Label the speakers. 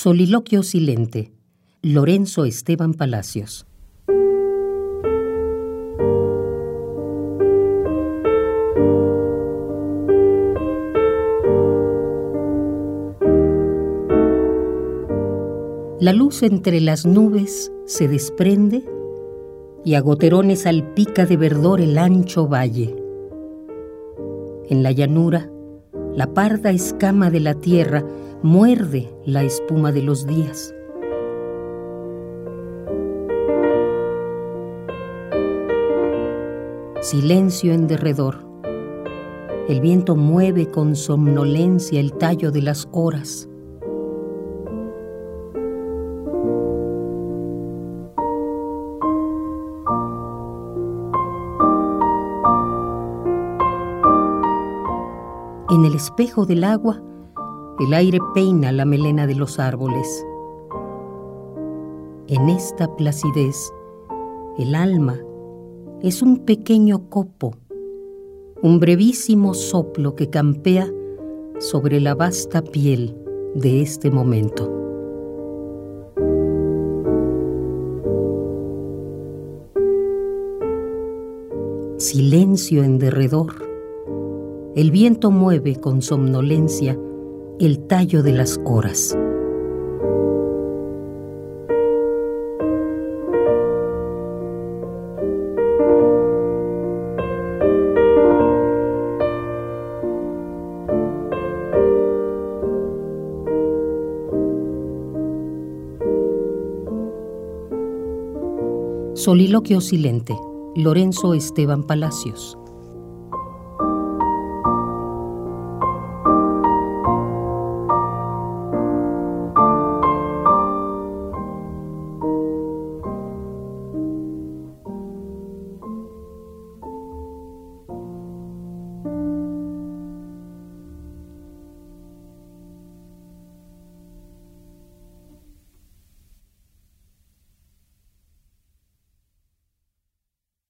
Speaker 1: Soliloquio silente. Lorenzo Esteban Palacios. La luz entre las nubes se desprende y a goterones salpica de verdor el ancho valle. En la llanura, la parda escama de la tierra muerde la espuma de los días. Silencio en derredor. El viento mueve con somnolencia el tallo de las horas. En el espejo del agua, el aire peina la melena de los árboles. En esta placidez, el alma es un pequeño copo, un brevísimo soplo que campea sobre la vasta piel de este momento. Silencio en derredor el viento mueve con somnolencia el tallo de las horas. Soliloquio silente. Lorenzo Esteban Palacios.